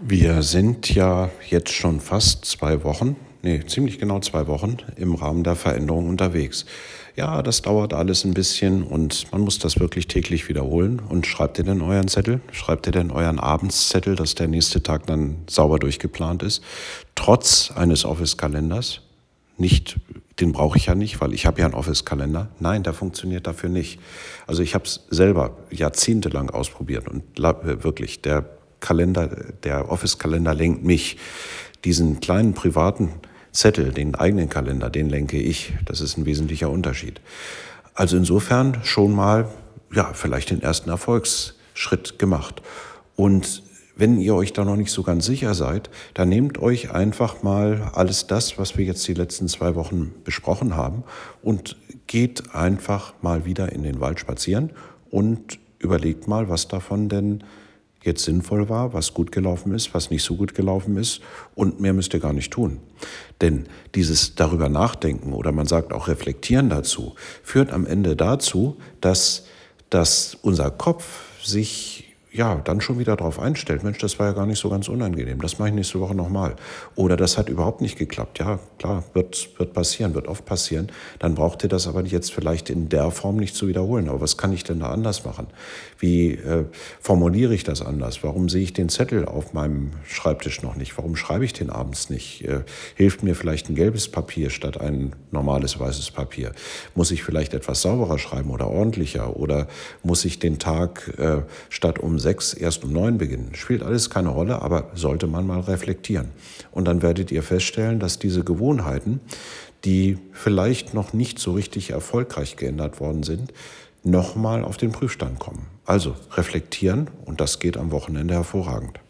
Wir sind ja jetzt schon fast zwei Wochen, nee, ziemlich genau zwei Wochen im Rahmen der Veränderung unterwegs. Ja, das dauert alles ein bisschen und man muss das wirklich täglich wiederholen. Und schreibt ihr denn euren Zettel? Schreibt ihr denn euren Abendszettel, dass der nächste Tag dann sauber durchgeplant ist? Trotz eines Office-Kalenders? Nicht, den brauche ich ja nicht, weil ich habe ja einen Office-Kalender. Nein, der funktioniert dafür nicht. Also ich habe es selber jahrzehntelang ausprobiert und wirklich, der Kalender, der Office-Kalender lenkt mich. Diesen kleinen privaten Zettel, den eigenen Kalender, den lenke ich. Das ist ein wesentlicher Unterschied. Also insofern schon mal, ja, vielleicht den ersten Erfolgsschritt gemacht. Und wenn ihr euch da noch nicht so ganz sicher seid, dann nehmt euch einfach mal alles das, was wir jetzt die letzten zwei Wochen besprochen haben und geht einfach mal wieder in den Wald spazieren und überlegt mal, was davon denn jetzt sinnvoll war, was gut gelaufen ist, was nicht so gut gelaufen ist und mehr müsst ihr gar nicht tun. Denn dieses darüber nachdenken oder man sagt auch reflektieren dazu, führt am Ende dazu, dass, dass unser Kopf sich ja, dann schon wieder darauf einstellt, Mensch, das war ja gar nicht so ganz unangenehm, das mache ich nächste Woche nochmal. Oder das hat überhaupt nicht geklappt. Ja, klar, wird, wird passieren, wird oft passieren. Dann braucht ihr das aber jetzt vielleicht in der Form nicht zu wiederholen. Aber was kann ich denn da anders machen? Wie äh, formuliere ich das anders? Warum sehe ich den Zettel auf meinem Schreibtisch noch nicht? Warum schreibe ich den abends nicht? Äh, hilft mir vielleicht ein gelbes Papier statt ein normales weißes Papier? Muss ich vielleicht etwas sauberer schreiben oder ordentlicher? Oder muss ich den Tag äh, statt um sechs erst um neun beginnen. Spielt alles keine Rolle, aber sollte man mal reflektieren. Und dann werdet ihr feststellen, dass diese Gewohnheiten, die vielleicht noch nicht so richtig erfolgreich geändert worden sind, nochmal auf den Prüfstand kommen. Also reflektieren und das geht am Wochenende hervorragend.